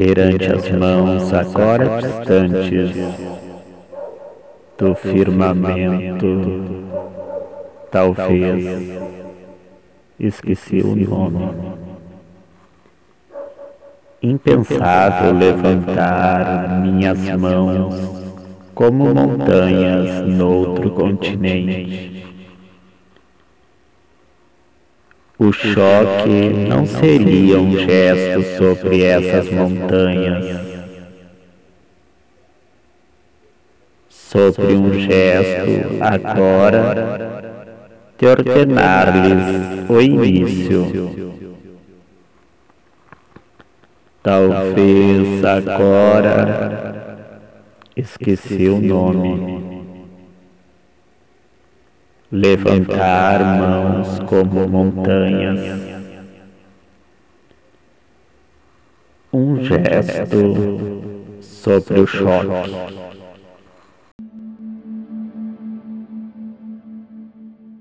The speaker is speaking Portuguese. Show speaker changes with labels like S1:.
S1: perante as mãos agora distantes do firmamento, talvez esqueci o nome. Impensável levantar minhas mãos como montanhas noutro continente. O choque não seria um gesto sobre essas montanhas, sobre um gesto agora de ordenar-lhes o início. Talvez agora esqueci o nome levantar mãos como montanhas, um gesto sobre o choque.